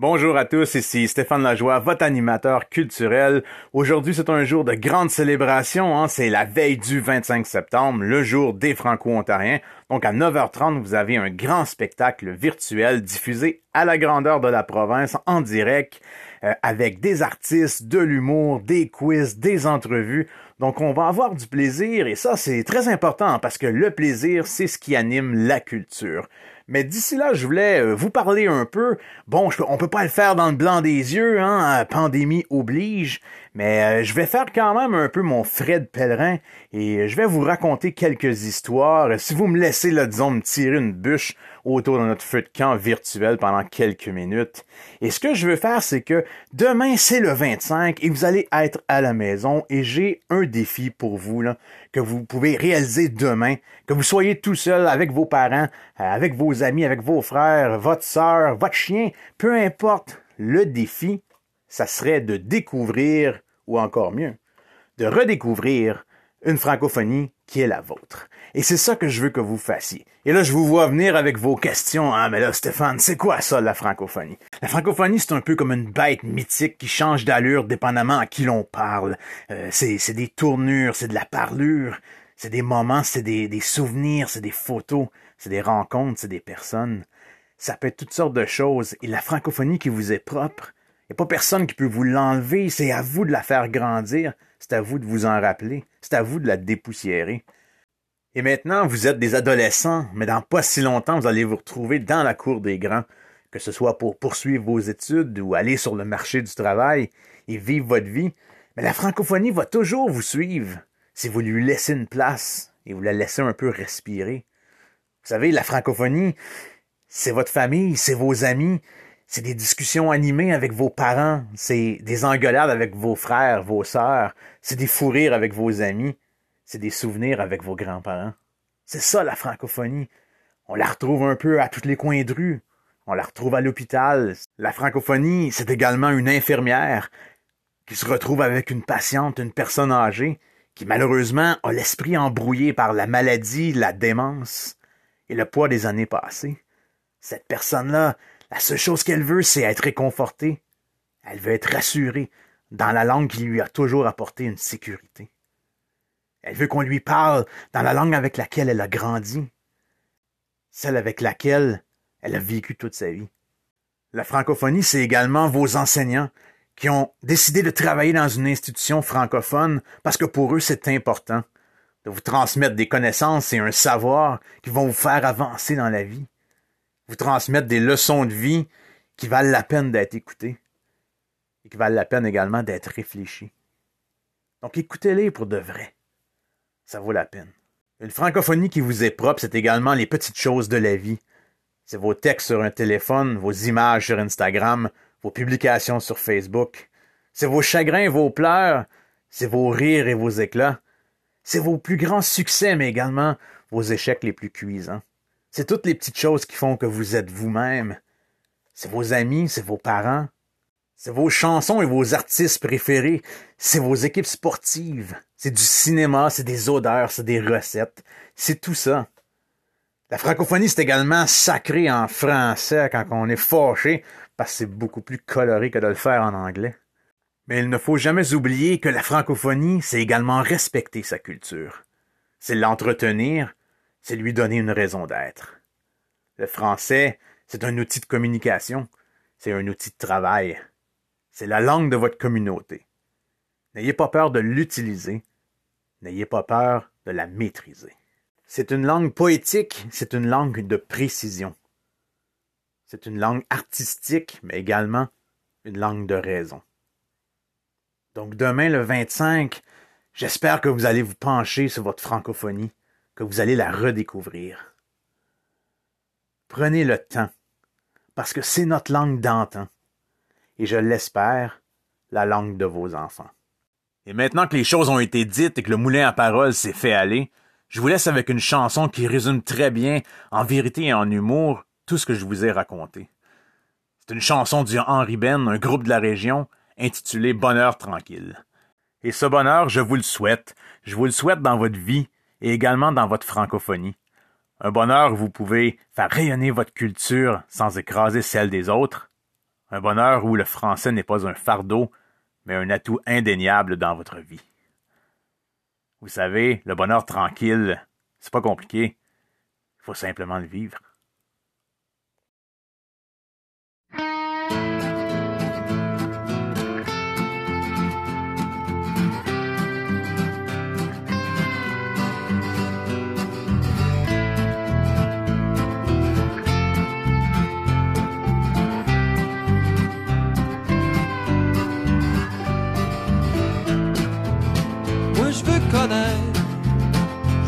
Bonjour à tous, ici Stéphane Lajoie, votre animateur culturel. Aujourd'hui, c'est un jour de grande célébration. Hein? C'est la veille du 25 septembre, le jour des Franco-Ontariens. Donc à 9h30, vous avez un grand spectacle virtuel diffusé à la grandeur de la province en direct euh, avec des artistes, de l'humour, des quiz, des entrevues. Donc on va avoir du plaisir et ça c'est très important parce que le plaisir c'est ce qui anime la culture. Mais d'ici là, je voulais euh, vous parler un peu. Bon, je, on peut pas le faire dans le blanc des yeux, hein, pandémie oblige, mais euh, je vais faire quand même un peu mon Fred pèlerin et je vais vous raconter quelques histoires. Si vous me laissez, là, disons, me tirer une bûche autour de notre feu de camp virtuel pendant quelques minutes. Et ce que je veux faire, c'est que demain, c'est le 25 et vous allez être à la maison et j'ai un défi pour vous, là, que vous pouvez réaliser demain, que vous soyez tout seul avec vos parents, euh, avec vos amis, avec vos frères, votre sœur, votre chien, peu importe le défi, ça serait de découvrir, ou encore mieux, de redécouvrir une francophonie qui est la vôtre. Et c'est ça que je veux que vous fassiez. Et là, je vous vois venir avec vos questions. Ah, mais là, Stéphane, c'est quoi ça, la francophonie? La francophonie, c'est un peu comme une bête mythique qui change d'allure dépendamment à qui l'on parle. Euh, c'est des tournures, c'est de la parlure, c'est des moments, c'est des, des souvenirs, c'est des photos, c'est des rencontres, c'est des personnes. Ça peut être toutes sortes de choses. Et la francophonie qui vous est propre, n'y a pas personne qui peut vous l'enlever. C'est à vous de la faire grandir. C'est à vous de vous en rappeler. C'est à vous de la dépoussiérer. Et maintenant, vous êtes des adolescents, mais dans pas si longtemps, vous allez vous retrouver dans la cour des grands, que ce soit pour poursuivre vos études ou aller sur le marché du travail et vivre votre vie. Mais la francophonie va toujours vous suivre si vous lui laissez une place et vous la laissez un peu respirer. Vous savez, la francophonie, c'est votre famille, c'est vos amis, c'est des discussions animées avec vos parents, c'est des engueulades avec vos frères, vos sœurs, c'est des fous rires avec vos amis, c'est des souvenirs avec vos grands-parents. C'est ça la francophonie. On la retrouve un peu à tous les coins de rue. On la retrouve à l'hôpital. La francophonie, c'est également une infirmière qui se retrouve avec une patiente, une personne âgée, qui malheureusement a l'esprit embrouillé par la maladie, la démence et le poids des années passées. Cette personne-là, la seule chose qu'elle veut, c'est être réconfortée. Elle veut être rassurée dans la langue qui lui a toujours apporté une sécurité. Elle veut qu'on lui parle dans la langue avec laquelle elle a grandi, celle avec laquelle elle a vécu toute sa vie. La francophonie, c'est également vos enseignants qui ont décidé de travailler dans une institution francophone parce que pour eux, c'est important de vous transmettre des connaissances et un savoir qui vont vous faire avancer dans la vie vous transmettre des leçons de vie qui valent la peine d'être écoutées et qui valent la peine également d'être réfléchies. Donc écoutez-les pour de vrai. Ça vaut la peine. Une francophonie qui vous est propre, c'est également les petites choses de la vie. C'est vos textes sur un téléphone, vos images sur Instagram, vos publications sur Facebook. C'est vos chagrins et vos pleurs, c'est vos rires et vos éclats. C'est vos plus grands succès, mais également vos échecs les plus cuisants. C'est toutes les petites choses qui font que vous êtes vous-même. C'est vos amis, c'est vos parents, c'est vos chansons et vos artistes préférés, c'est vos équipes sportives, c'est du cinéma, c'est des odeurs, c'est des recettes, c'est tout ça. La francophonie, c'est également sacré en français quand on est fâché, parce que c'est beaucoup plus coloré que de le faire en anglais. Mais il ne faut jamais oublier que la francophonie, c'est également respecter sa culture. C'est l'entretenir, c'est lui donner une raison d'être. Le français, c'est un outil de communication, c'est un outil de travail, c'est la langue de votre communauté. N'ayez pas peur de l'utiliser, n'ayez pas peur de la maîtriser. C'est une langue poétique, c'est une langue de précision. C'est une langue artistique, mais également une langue de raison. Donc demain, le 25, j'espère que vous allez vous pencher sur votre francophonie que vous allez la redécouvrir. Prenez le temps, parce que c'est notre langue d'antan, et je l'espère, la langue de vos enfants. Et maintenant que les choses ont été dites et que le moulin à parole s'est fait aller, je vous laisse avec une chanson qui résume très bien, en vérité et en humour, tout ce que je vous ai raconté. C'est une chanson du Henri Ben, un groupe de la région, intitulée Bonheur tranquille. Et ce bonheur, je vous le souhaite. Je vous le souhaite dans votre vie, et également dans votre francophonie. Un bonheur où vous pouvez faire rayonner votre culture sans écraser celle des autres, Un bonheur où le français n'est pas un fardeau, mais un atout indéniable dans votre vie. Vous savez, le bonheur tranquille, c'est pas compliqué. Il faut simplement le vivre.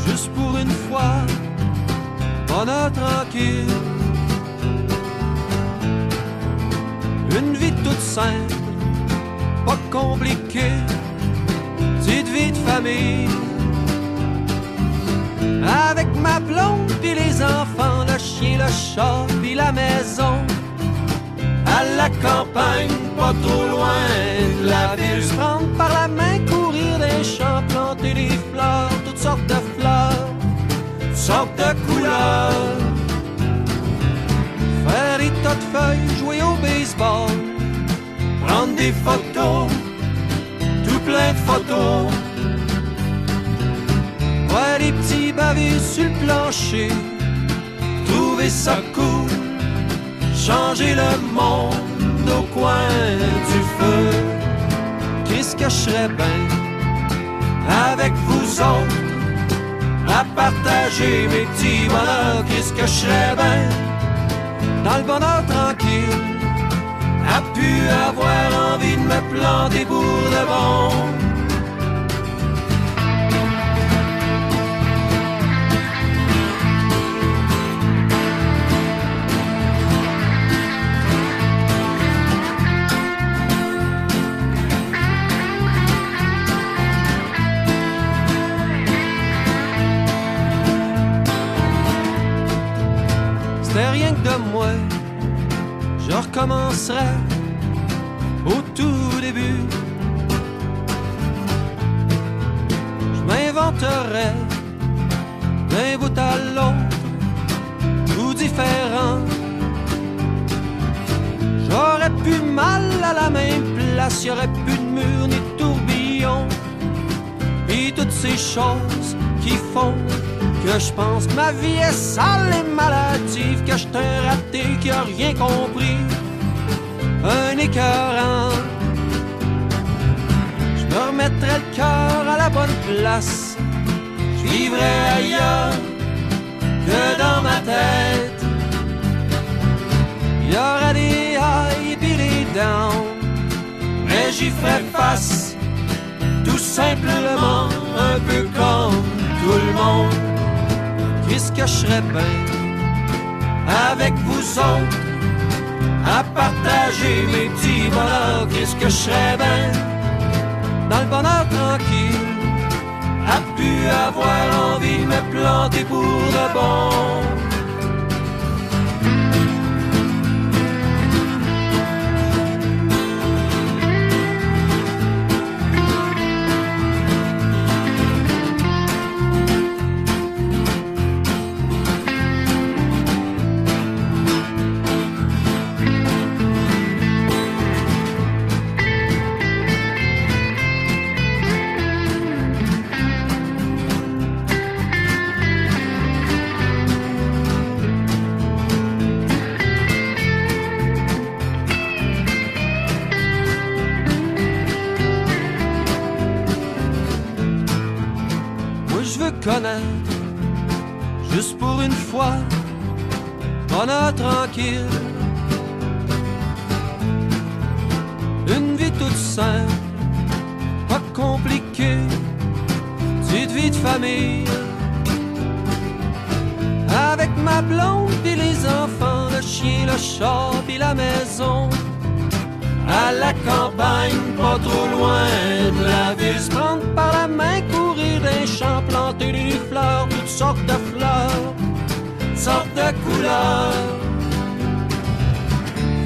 Juste pour une fois, bonheur tranquille. Une vie toute simple, pas compliquée, petite vie de famille. Avec ma blonde, puis les enfants, le chien, le chat, puis la maison. À la campagne, pas trop loin la ville, se prendre par la main, courir des champs, planter des fleurs, toutes sortes de sortes de couleurs. Faire des tas de feuilles, jouer au baseball, prendre des photos, tout plein de photos. Ouais, les petits bavés sur le plancher, trouver ça cool, changer le monde au coin du feu. Qu'est-ce que je serais bien avec vous autres? À partager mes petits bonheurs? Qu'est-ce que je serais bien dans le bonheur tranquille à pu avoir envie de me planter pour de bon? Au tout début. Je m'inventerai d'un bout à l'autre, tout différent. J'aurais pu mal à la même place, y aurait plus de mur ni de tourbillon. Et toutes ces choses qui font que je pense que ma vie est sale et maladive, que je un raté qui a rien compris, un écœurant. Je me remettrai le cœur à la bonne place, je vivrai ailleurs que dans ma tête. Il y aura des highs et des downs, mais j'y ferai face, tout simplement, un peu comme tout le monde qu'est-ce que je serais bien avec vous autres? À partager mes petits bonheurs, qu'est-ce que je serais bien dans le bonheur tranquille? À pu avoir envie de me planter pour de bon. Juste pour une fois, bonheur tranquille. Une vie toute simple, pas compliquée, petite vie de famille. Avec ma blonde et les enfants, le chien, le chat et la maison. À la campagne, pas trop loin de la ville, se prendre par la main, courir des champs, planter des fleurs, toutes sortes de fleurs, toutes sortes de couleurs.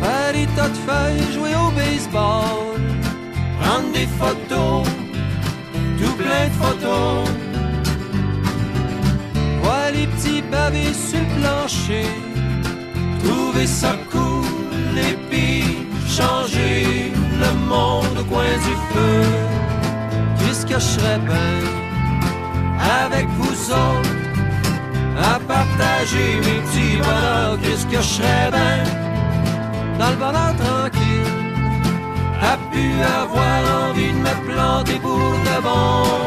Faire des tas de feuilles, jouer au baseball, prendre des photos, tout plein de photos. Voir les petits bavés sur le plancher, trouver ça cool et puis monde au coin du feu. Qu'est-ce que je serais bien avec vous autres à partager mes petits bonheurs. Qu'est-ce que je serais bien dans le bonheur tranquille, à pu avoir envie de me planter pour de bon.